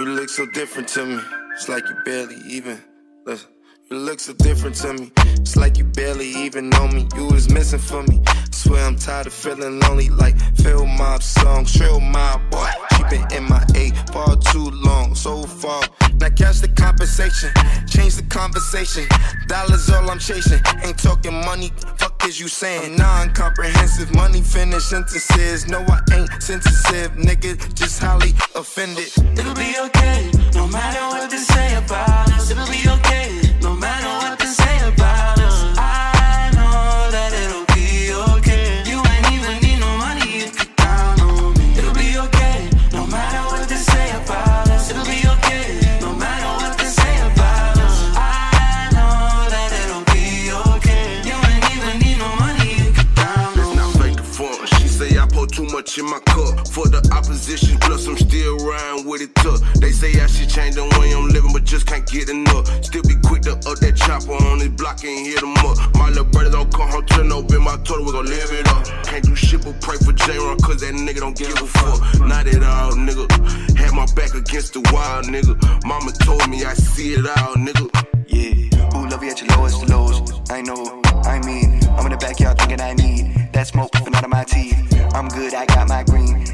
You look so different to me. It's like you barely even. Listen. You look so different to me. It's like you barely even know me. You was missing for me. I Swear I'm tired of feeling lonely. Like Phil Mob song, Trill Mob boy. She been in my A far too long, so far. Now catch the compensation, change the conversation. Dollars all I'm chasing. Ain't talking money. Fuck is you saying? Non-comprehensive money finish sentences. No, I ain't sensitive, nigga. Just highly offended. It'll be okay, no matter what they say about us. It'll be okay. Cup. For the opposition, plus I'm still riding with it tough. They say I should change the way I'm living, but just can't get enough. Still be quick to up that chopper on this block and hit them up. My little brother don't come home till no been my total, we gon' live it up. Can't do shit but pray for J-Ron, cause that nigga don't give a fuck. Not at all, nigga. Had my back against the wall, nigga. Mama told me I see it all, nigga. Yeah, who love you at your lowest lows? I know, I mean, I'm in the backyard thinking I need that smoke coming out of my teeth. I'm good, I got my.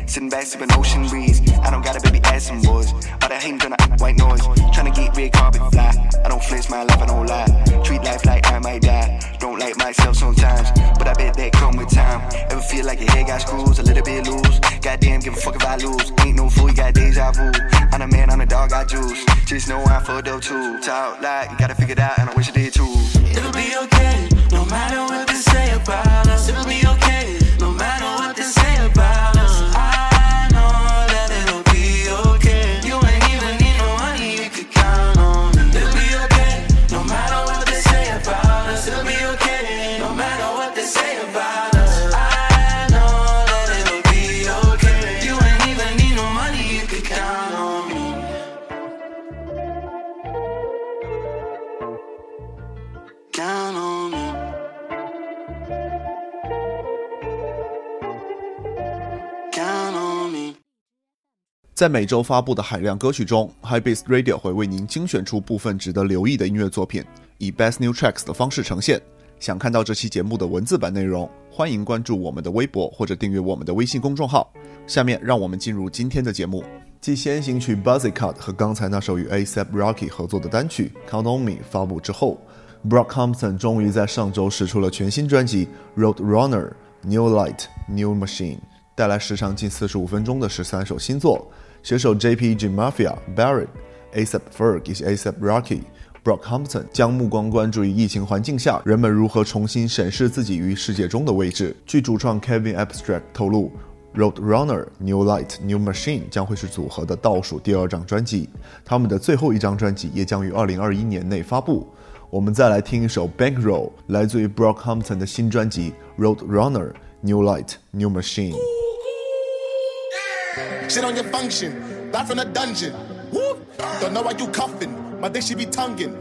Sitting back, sipping ocean breeze. I don't gotta baby ass some boys. All that hating gonna white noise. Tryna get red carpet fly. I don't flex my life, I don't lie. Treat life like I might die. Don't like myself sometimes, but I bet that come with time. Ever feel like your head got screws, a little bit loose? Goddamn, give a fuck if I lose. Ain't no fool, you got deja vu. I'm a man, I'm a dog, I juice. Just know I'm fucked up too. Talk like you gotta figure it out, and I wish I did too. It'll be okay, no matter what they say about us. It'll be okay, 在每周发布的海量歌曲中，High Beast Radio 会为您精选出部分值得留意的音乐作品，以 Best New Tracks 的方式呈现。想看到这期节目的文字版内容，欢迎关注我们的微博或者订阅我们的微信公众号。下面让我们进入今天的节目。继先行曲 Buzzy Cut 和刚才那首与 ASAP Rocky 合作的单曲 Count on Me 发布之后，Brockhampton 终于在上周试出了全新专辑 Road Runner New Light New Machine，带来时长近四十五分钟的十三首新作。携手 JPG Mafia、Barrett、A.S.A.P. Ferg 以及 A$AP Rocky。Brockhampton 将目光关注于疫情环境下人们如何重新审视自己于世界中的位置。据主创 Kevin Abstract 透露，Roadrunner New Light New Machine 将会是组合的倒数第二张专辑，他们的最后一张专辑也将于2021年内发布。我们再来听一首 Bankroll，来自于 Brockhampton 的新专辑 Roadrunner New Light New Machine。Shit on your function, back from the dungeon. Whoop. Don't know why you cuffing, my dick should be tonguing.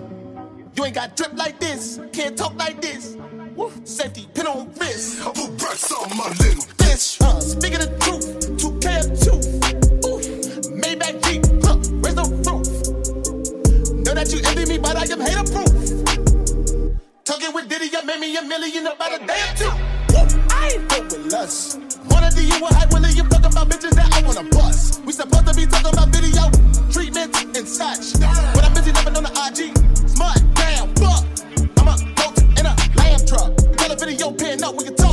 You ain't got drip like this, can't talk like this. Woo. Safety, pin on wrist. Put racks on my little Bitch, uh, speaking the truth, 2K of two. Ooh. Maybach Jeep, huh, raise the roof. Know that you envy me, but I am hater proof. Talking with Diddy, you made me a million about a day or two. Woo. I ain't fuck with lust. Wanna do you a hype William talking about bitches that I wanna bust. We supposed to be talking about video treatments and such. But I'm busy living on the IG. Smut, damn, fuck. I'm a goat in a lamb truck. Tell a video pin up when you talk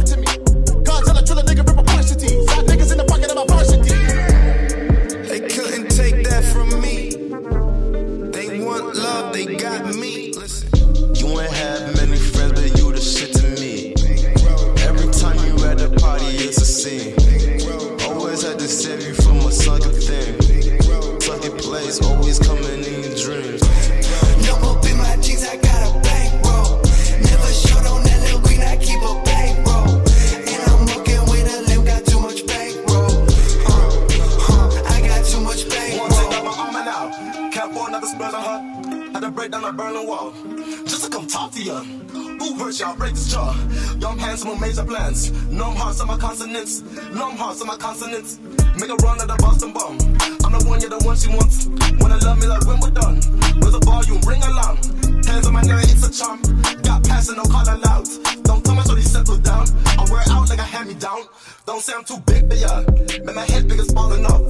Major. Numb hearts on my consonants. Numb hearts on my consonants. Make a run at the Boston bomb. I'm the one, you're the one she wants. Wanna love me like Wimbledon. With a volume, ring alarm. Hands on my neck, it's a charm. Got passion, no call aloud. Don't tell me so they settle down. I wear out like a hand me down. Don't say I'm too big for ya. Make my head big as falling off.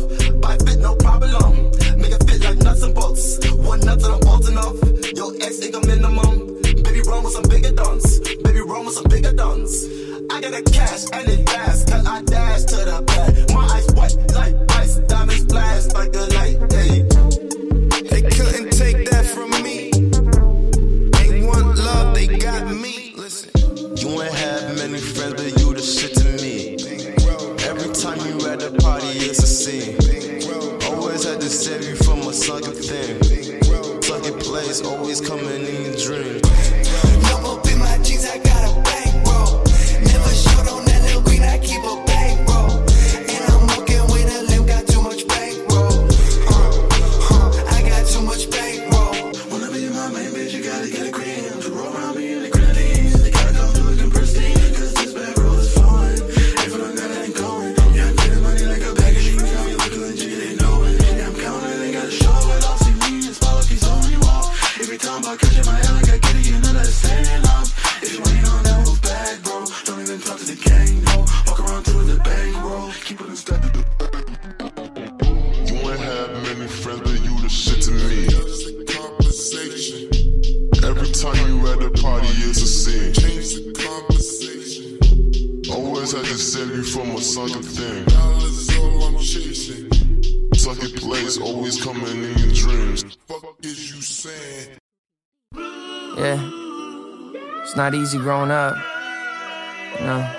Buy fit, no problem. Make it fit like nuts and bolts. One nut that I'm bolting off. Your ex ain't a minimum. Baby, run with some bigger dons. Baby, run with some bigger dons. I got a cash and it fast, cause I dash to the back. My eyes white like ice, diamonds blast like a light. Hey. They couldn't take that from me. They want love, they got me. Listen. You ain't have many friends, but you the shit to me. Every time you at the party, it's a scene. Always had to save you from a sunken thing. Sunken place, always coming in your dreams. Yeah. It's not easy growing up. No.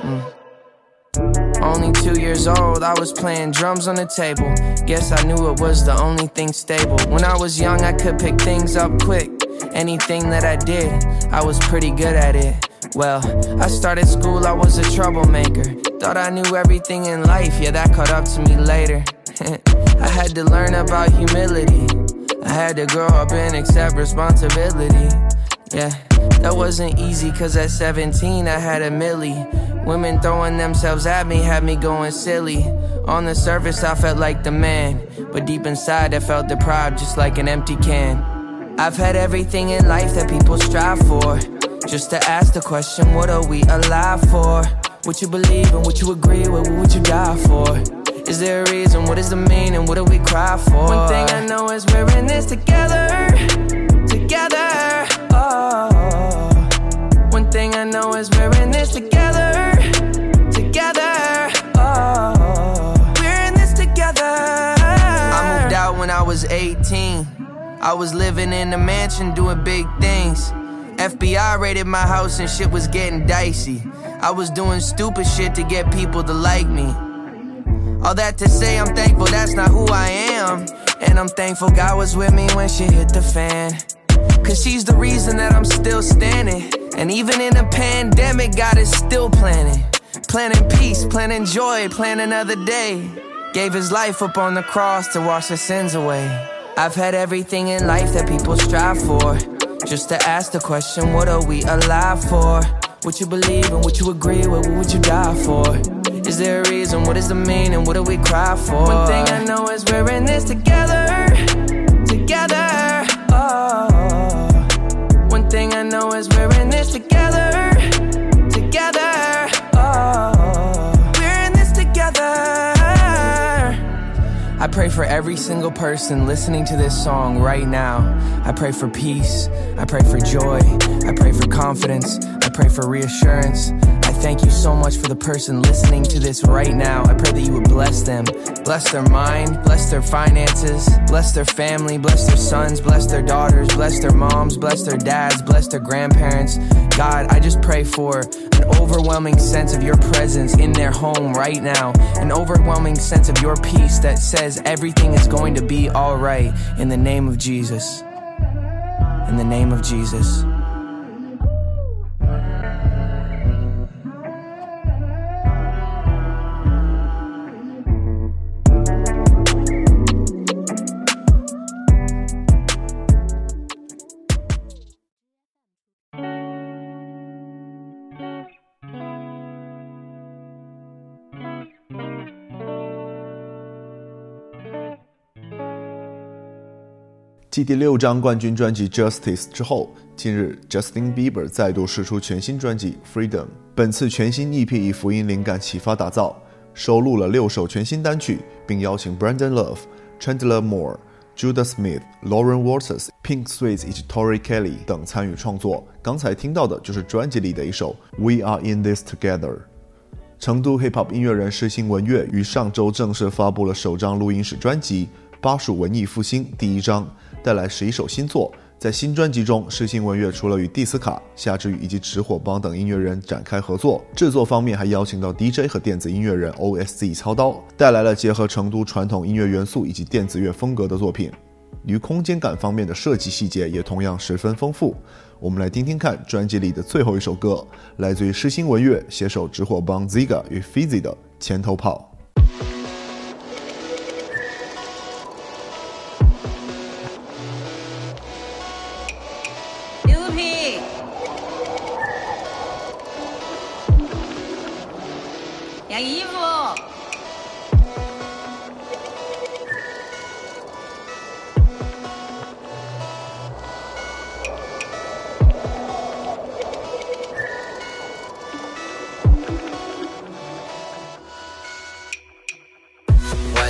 Mm. Only two years old, I was playing drums on the table. Guess I knew it was the only thing stable. When I was young, I could pick things up quick. Anything that I did, I was pretty good at it. Well, I started school, I was a troublemaker. Thought I knew everything in life, yeah, that caught up to me later. I had to learn about humility. I had to grow up and accept responsibility. Yeah, that wasn't easy cause at 17 I had a millie. Women throwing themselves at me had me going silly. On the surface I felt like the man, but deep inside I felt deprived just like an empty can. I've had everything in life that people strive for. Just to ask the question, what are we alive for? What you believe and what you agree with, what would you die for? Is there a reason? What is the meaning? What do we cry for? One thing I know is we're in this together. Together. Oh. One thing I know is we're in this together. Together. Oh. We're in this together. I moved out when I was 18. I was living in a mansion doing big things. FBI raided my house and shit was getting dicey. I was doing stupid shit to get people to like me. All that to say, I'm thankful that's not who I am. And I'm thankful God was with me when she hit the fan. Cause she's the reason that I'm still standing. And even in a pandemic, God is still planning. Planning peace, planning joy, planning another day. Gave his life up on the cross to wash the sins away. I've had everything in life that people strive for. Just to ask the question, what are we alive for? What you believe and what you agree with, what would you die for? Is there a reason? What is the meaning? What do we cry for? One thing I know is we're in this together. Together. Oh. One thing I know is we're in this together. Together. Oh. We're in this together. I pray for every single person listening to this song right now. I pray for peace. I pray for joy. I pray for confidence. Pray for reassurance. I thank you so much for the person listening to this right now. I pray that you would bless them. Bless their mind, bless their finances, bless their family, bless their sons, bless their daughters, bless their moms, bless their dads, bless their grandparents. God, I just pray for an overwhelming sense of your presence in their home right now, an overwhelming sense of your peace that says everything is going to be all right in the name of Jesus. In the name of Jesus. 继第六张冠军专辑《Justice》之后，近日 Justin Bieber 再度试出全新专辑《Freedom》。本次全新 EP 以福音灵感启发打造，收录了六首全新单曲，并邀请 Brandon Love、Chandler Moore、Judah Smith、Lauren Waters、Pink Sweets 以及 Tori Kelly 等参与创作。刚才听到的就是专辑里的一首《We Are in This Together》。成都 Hip Hop 音乐人施新文乐于上周正式发布了首张录音室专辑《巴蜀文艺复兴》第一章，带来十一首新作。在新专辑中，诗心文乐除了与蒂斯卡、夏之雨以及直火帮等音乐人展开合作，制作方面还邀请到 DJ 和电子音乐人 OSZ 操刀，带来了结合成都传统音乐元素以及电子乐风格的作品。与空间感方面的设计细节也同样十分丰富。我们来听听看专辑里的最后一首歌，来自于诗心文乐携手直火帮 Ziga 与 Fizzy 的《前头炮》。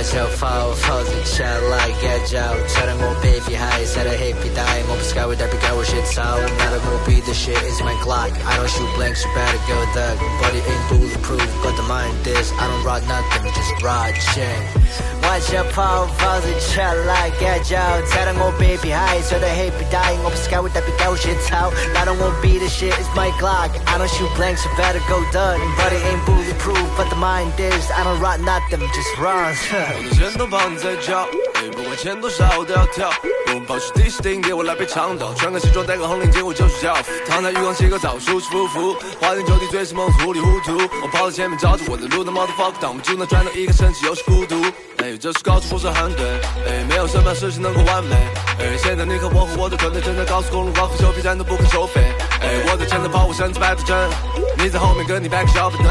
玩笑跑跑着下来干叫，差点我 baby high，晒得黑皮带，我不是该为代表该我写草。Not a movie, the shit is my Glock. I don't shoot blanks, you better go duck. Body ain't bulletproof, but the mind is. I don't ride nothing, just ride shit. 玩笑跑跑着下来干叫，差点我 baby high，晒得黑皮带，我不是该为代表该我写草。拿到我笔的血 is my Glock，I don't shoot blanks，I better go done，body ain't bulletproof，but the mind is. I don't ride nothing, just run. 我的前头胖子在叫，哎不管钱多少都要跳。我们跑去迪士尼，给我来杯长岛，穿个西装戴个红领巾，我就是教父。躺在浴缸洗个澡，舒舒服服，花天酒地醉生梦糊里糊涂。我跑在前面照着我的路的 motherfucker，但我们就能赚到一个神奇又是孤独。这是高处不是很对，哎，没有什么事情能够完美。哎，现在你和我和我的团队正在高速公路高和修皮站都不肯收费。哎，我在前头跑，我身子摆得正，你在后面跟你摆个小板凳。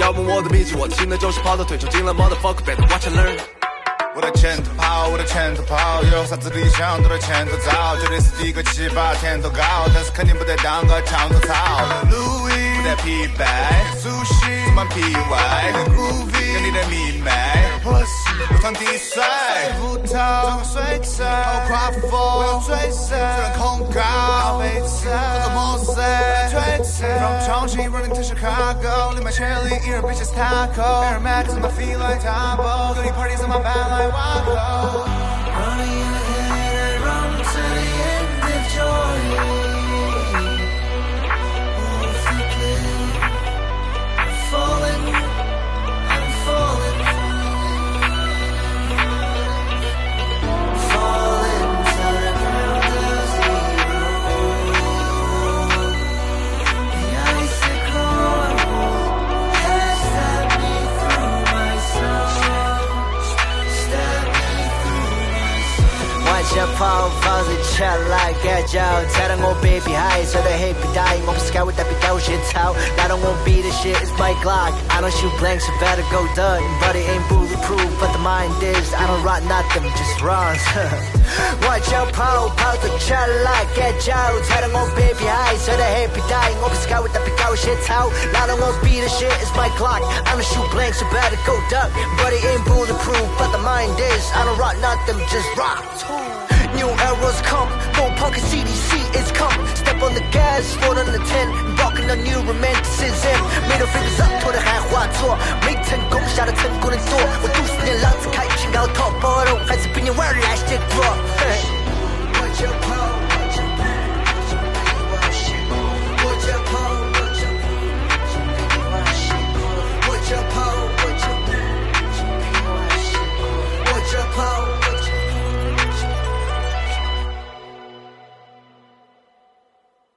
要问我的脾气，我的心态就是跑到退潮进了 motherfucker，better watch and learn。我在前头跑，我在前头跑，有啥子理想都在前头找，绝对是第一个起跑天头高，但是肯定不得当个墙头草。路易不得疲惫，苏西充满 PY，很 groovy，跟你的迷妹，我时常滴水睡不着，穿过水城，穿过跨风，我要追着，只能恐高，好悲催。我在梦碎，我在褪色。From 重庆 Running to Chicago，in my chili，eatin' bitches taco，Air Max，my feet like tumble，Gucci parties in my bag like wow。玩笑跑跑着下来干叫，踩到我 baby high，晒得黑皮带，我不是该为代表该我写草。Not on one beat, this shit is my Glock. I don't shoot blanks, you better go duck. Body ain't bulletproof, but the mind is. I don't rock nothing, just run. 玩笑跑跑着下来干叫，踩到我 baby high，晒得黑皮带，我不是该为代表该我写草。Not on one beat, this shit is my Glock. I don't shoot blanks, you better go duck. Body ain't bulletproof, but the mind is. I don't rock nothing, just rock. New era's come, no punk and CDC is come. Step on the gas, foot on the embarking on new romanticism. Middle fingers up to the high hua tour. Make ten ten. With two lots of kite, top bottle. Has been your word last year, bro. What's your problem?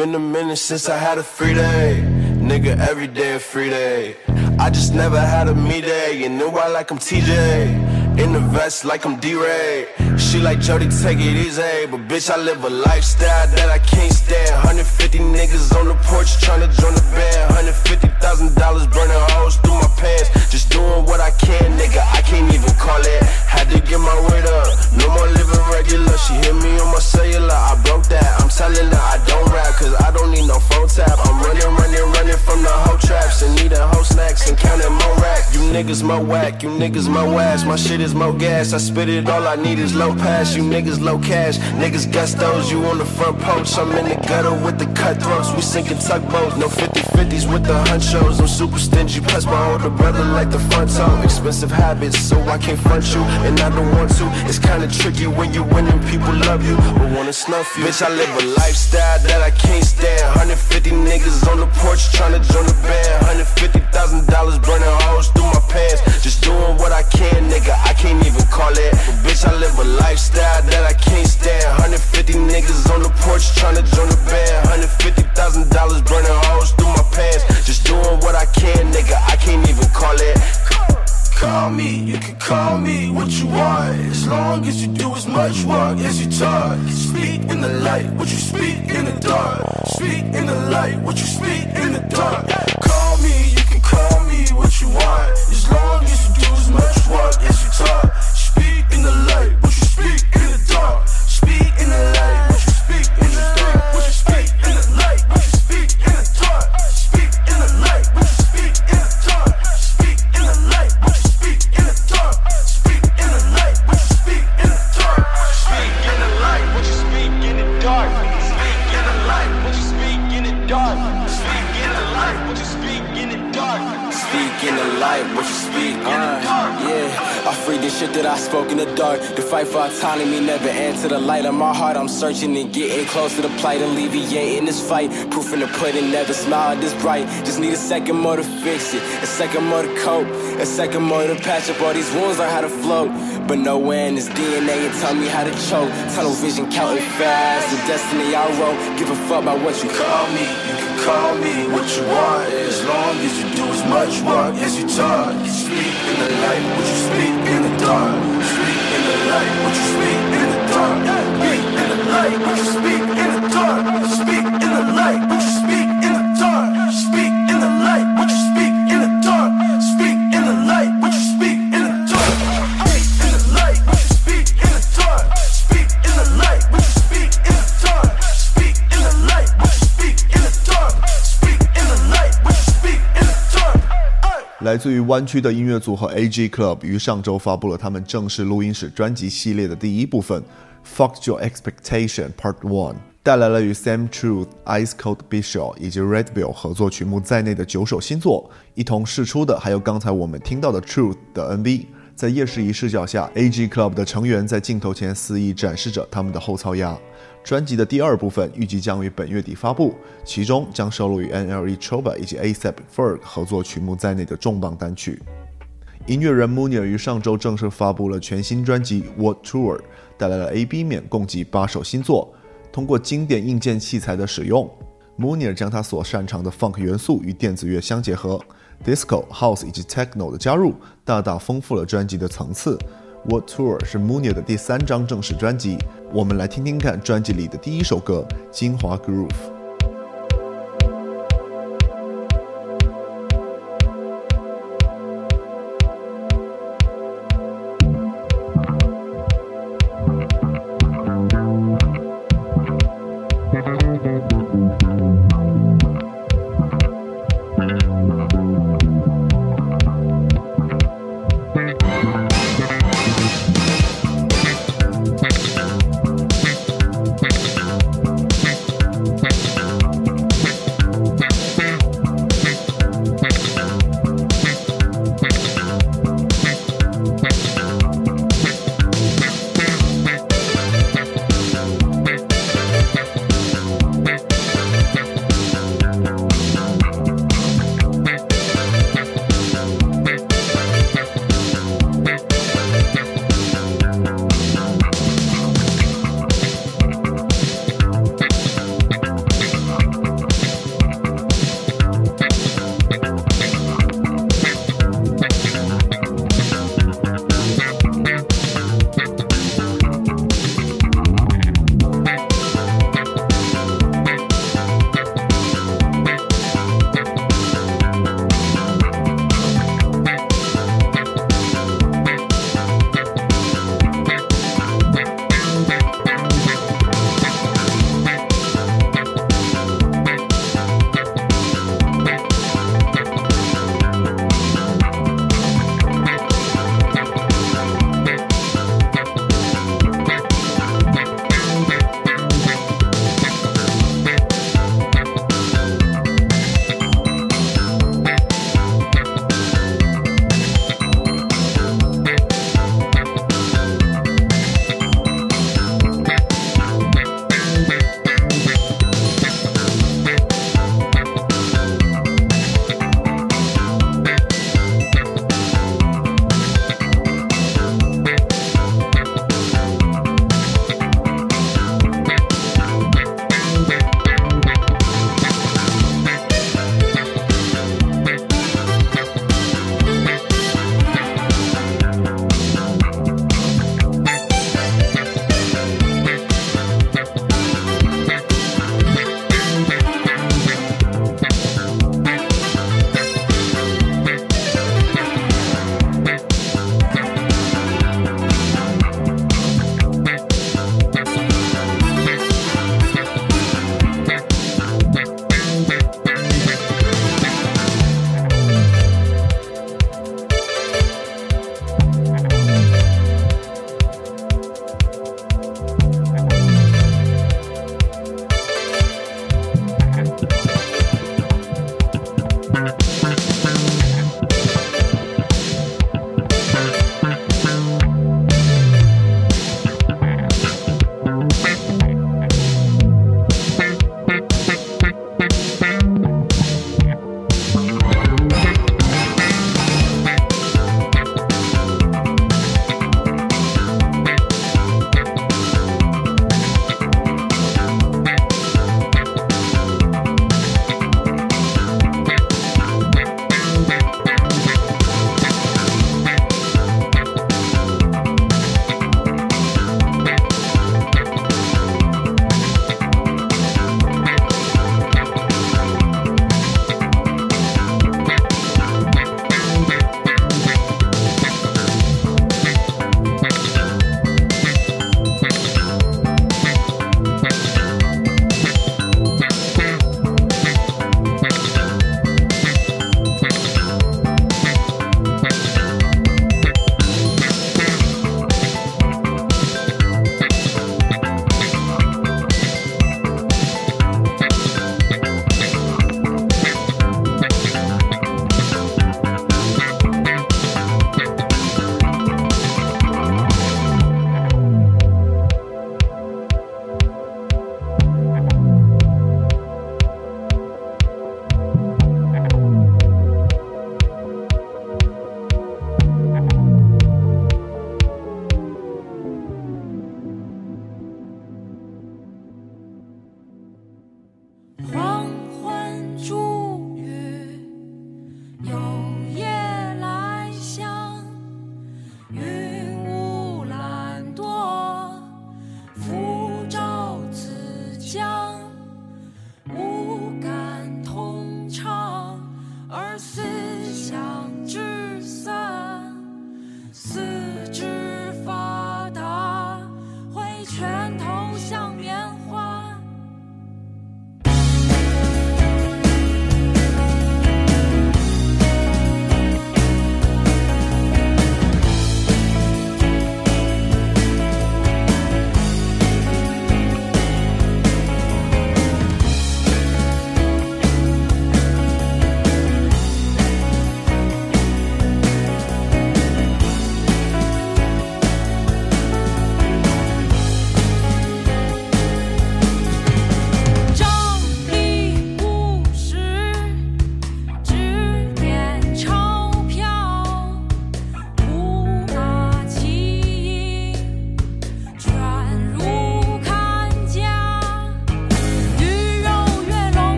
Been a minute since I had a free day. Nigga, every day a free day. I just never had a me day. And then why like I'm TJ? In the vest like I'm D-Ray. She like Jody, take it easy. But bitch, I live a lifestyle that I can't stand. 150 niggas on the porch tryna join the band. $150,000 burning holes niggas more whack, you niggas more ass. My shit is more gas, I spit it, all I need is low pass. You niggas low cash, niggas gustos, you on the front porch. I'm in the gutter with the cutthroats, we sinking tugboats. No 50 50s with the hunchos, I'm super stingy. Plus, my older brother like the front toe. Expensive habits, so I can't front you, and I don't want to. It's kinda tricky when you winning, people love you, but wanna snuff you. Bitch, I live a lifestyle that I can't stand. 150 niggas on the porch tryna join the band. $150,000 burning holes through my pants. Just doing what I can, nigga. I can't even call it. But bitch, I live a lifestyle that I can't stand. 150 niggas on the porch tryna join the band. $150,000 burning holes through my pants. Just doing what I can, nigga. I can't even call it. Call me, you can call me what you want As long as you do as much work as you talk Speak in the light, what you speak in the dark Speak in the light, what you speak in the dark Call me, you can call me what you want As long And getting close to the plight, alleviating this fight. Proof in the pudding, never smiled this bright. Just need a second more to fix it, a second more to cope, a second more to patch up all these wounds, learn how to float. But nowhere in this DNA and tell me how to choke. Tunnel vision counting fast, the destiny I wrote. Give a fuck about what you Call me, you can call me what you want As long as you do as much work as you talk You Speak in the light, what you speak in the 自于湾区的音乐组合 AG Club 于上周发布了他们正式录音室专辑系列的第一部分《Fuck Your Expectation Part One》，带来了与 Sam Truth、Ice Cold Bishop 以及 Redbill 合作曲目在内的九首新作。一同试出的还有刚才我们听到的 Truth 的 MV。在夜视仪视角下，AG Club 的成员在镜头前肆意展示着他们的后槽牙。专辑的第二部分预计将于本月底发布，其中将收录与 NLE Choppa 以及 ASAP Ferg 合作曲目在内的重磅单曲。音乐人 Munir 于上周正式发布了全新专辑《What Tour》，带来了 A、B 面共计八首新作。通过经典硬件器材的使用，Munir 将他所擅长的 Funk 元素与电子乐相结合，Disco、House 以及 Techno 的加入，大大丰富了专辑的层次。What Tour 是 Munir 的第三张正式专辑，我们来听听看专辑里的第一首歌《精华 Groove》。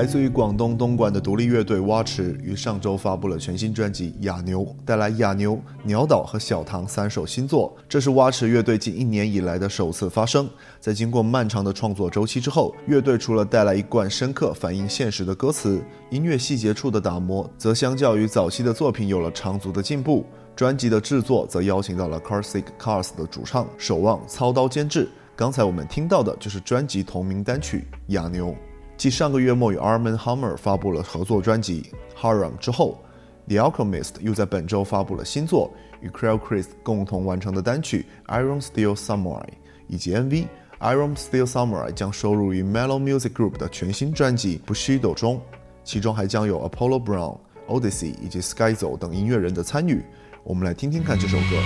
来自于广东东莞的独立乐队蛙池于上周发布了全新专辑《哑牛》，带来《哑牛》《鸟岛》和《小唐》三首新作。这是蛙池乐队近一年以来的首次发声。在经过漫长的创作周期之后，乐队除了带来一贯深刻反映现实的歌词，音乐细节处的打磨，则相较于早期的作品有了长足的进步。专辑的制作则邀请到了 Carsick Cars 的主唱守望操刀监制。刚才我们听到的就是专辑同名单曲《哑牛》。继上个月末与 Armin Hammer 发布了合作专辑《Haram》之后，The Alchemist 又在本周发布了新作，与 c r e l Chris 共同完成的单曲《Iron Steel Samurai》以及 MV《Iron Steel Samurai》将收录于 Mellow Music Group 的全新专辑《Bushido》中，其中还将有 Apollo Brown、Odyssey 以及 Skyzo 等音乐人的参与。我们来听听看这首歌。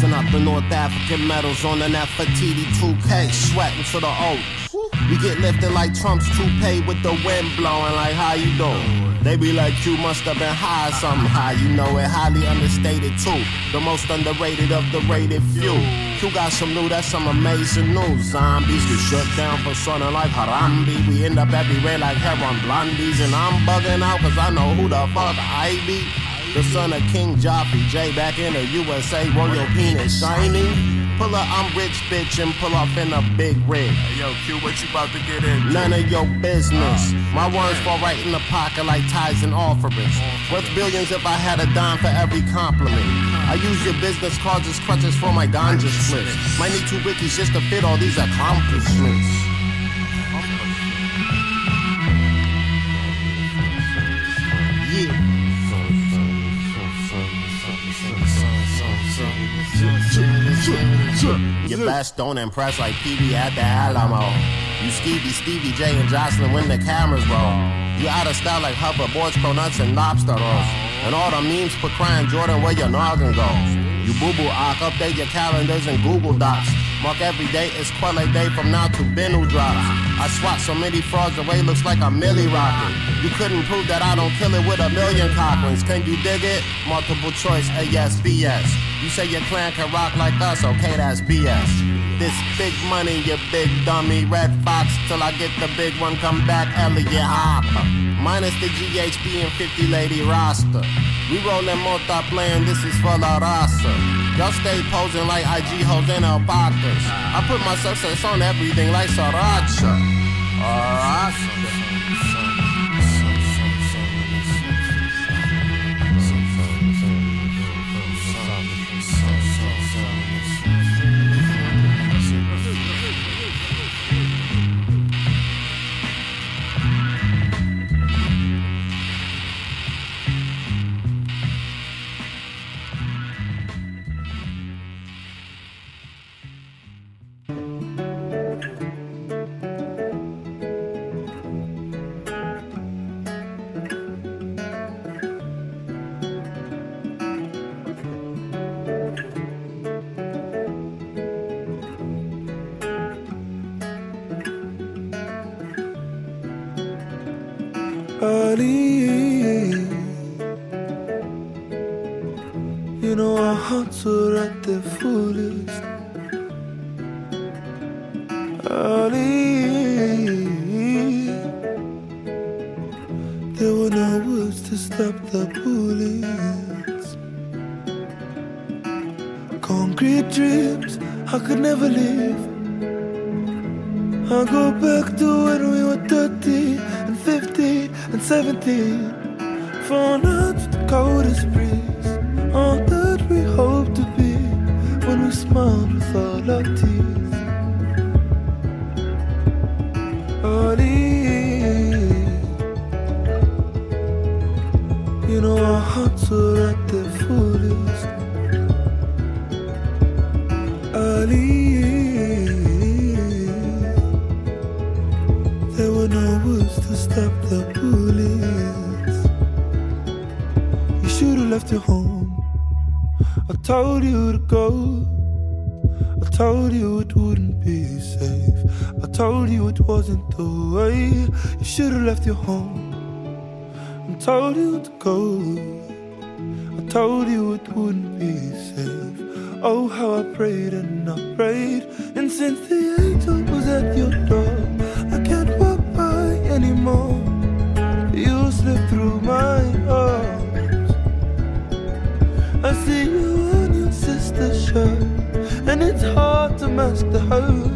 Busting up the North African medals on an Nefertiti 2K, sweating to the O. We get lifted like Trump's toupee with the wind blowing like how you doing? They be like you must have been high somehow, you know it highly understated too. The most underrated of the rated few. You got some new, that's some amazing news. Zombies get shut down for sounding like Harambe. We end up everywhere like heron blondies, and I'm bugging out cause I know who the fuck I be. The son of King Joffrey J back in the USA, royal penis shining. Pull up, I'm rich bitch and pull off in a big rig. Yo, Q, what you about to get in? None of your business. Uh, my words fall right in the pocket like tithes and offerings. Worth billions if I had a dime for every compliment. I use your business cards as crutches for my ganja splits. Might need two wikis just to fit all these accomplishments. Your best don't impress like PB at the Alamo. You Stevie, Stevie J, and Joseline when the cameras roll. You out of style like hoverboards, cronuts, and lobster rolls. And all the memes for crying Jordan where your noggin goes. You boo boo ock, update your calendars and Google Docs. Mark every day is Quelle Day from now to Bennu drops. I swat so many frogs away, looks like a milli rocket. You couldn't prove that I don't kill it with a million cocklings. Can you dig it? Multiple choice, A yes, B yes. You say your clan can rock like us, okay, that's BS. This big money, you big dummy. Redd Foxx till I get the big one, come back, Elliot Hopper. Minus the GHB and 50 lady roster. We rollin' multi-playing, this is for La Raza. Y'all stay posing like IG hoes and alpacas. I put my success on everything like Sriracha. early. Out as breeze. Told you to go. I told you it wouldn't be safe. I told you it wasn't the way. You should have left your home. I told you to go. I told you it wouldn't be safe. Oh, how I prayed and I prayed. And since the angel was at your mask the hurt.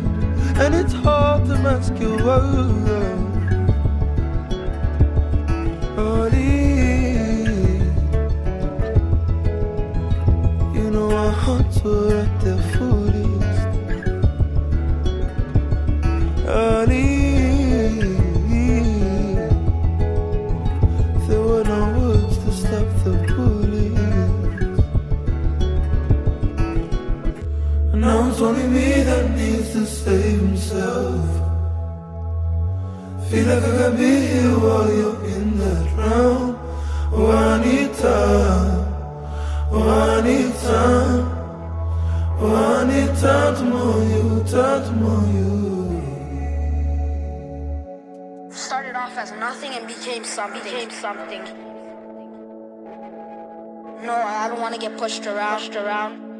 And it's hard to mask your words. Ali, need time. Oh, I need time. Oh, I need time to know you, time to know you. Started off as nothing and became something. Became something. No, I don't want to get pushed around. Pushed around.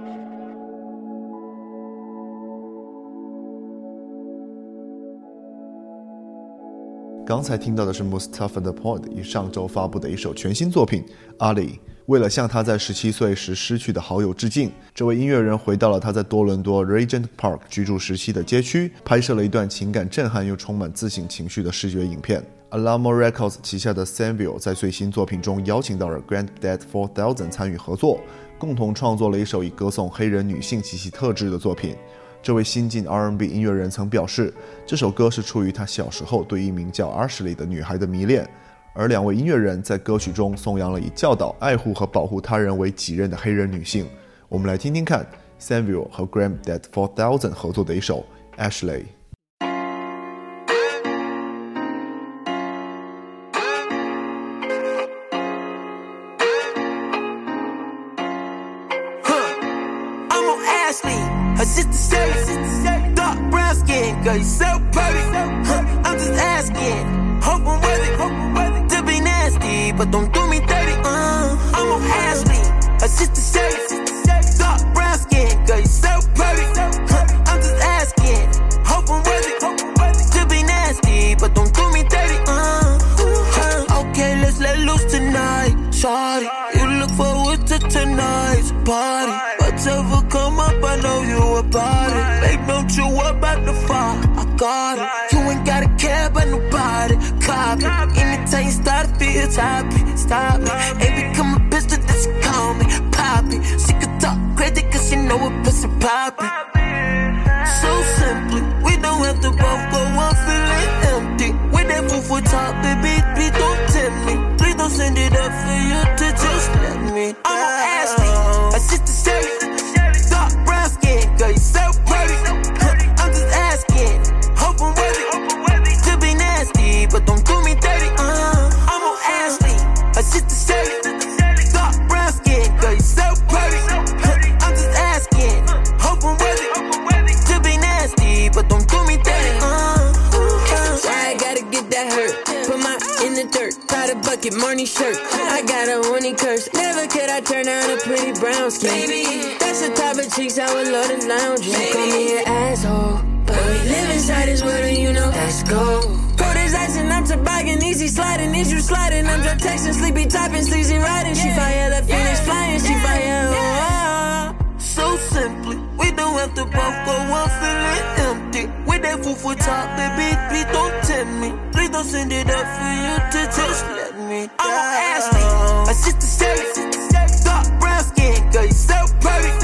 刚才听到的是 Mustafa the Pod 于上周发布的一首全新作品《阿里》。为了向他在十七岁时失去的好友致敬，这位音乐人回到了他在多伦多 Regent Park 居住时期的街区，拍摄了一段情感震撼又充满自省情绪的视觉影片。Alamo Records 旗下的 Sanville 在最新作品中邀请到了 Granddad Four Thousand 参与合作，共同创作了一首以歌颂黑人女性及其特质的作品。这位新晋 R&B 音乐人曾表示，这首歌是出于他小时候对一名叫 Ashley 的女孩的迷恋。而两位音乐人在歌曲中颂扬了以教导、爱护和保护他人为己任的黑人女性。我们来听听看 Samuel 和 Granddad Four Thousand 合作的一首《Ashley》。Skin, girl, you so pretty. Huh, I'm just asking, hope I'm worth it, to be nasty, but don't do me dirty. Uh, I'm on Ashley, her sister say, dark brown skin, girl, you so pretty. Huh, I'm just asking, hope I'm worth it, to be nasty, but don't do me dirty. Uh, huh. okay, let's let loose tonight, shawty. You look forward to tonight's party. It. You about the fire. I got it. You ain't gotta care about nobody. Copy. Anytime you start to feel happy, stop me. Ain't become a pistol, just call me Poppy. She could talk crazy cause she know what pussy poppy. So simply, we don't have to both go on feeling empty. That food for top, baby, type I would love to lounge with. Call me an asshole. But we live inside this world and you know, let's go. Pour this icing, I'm toboggan, easy sliding. Is you sliding? I'm just texting, sleepy typing, sleazy riding. She fire, the finish flying, she fire. Oh, oh, oh. So simply, we don't have to both go on feeling empty. With that food for top, baby, please don't tempt me. Please don't send it up for you to just let me down. I'm on Ashley, a sister Sherry, dark brown skin, girl, you so perfect.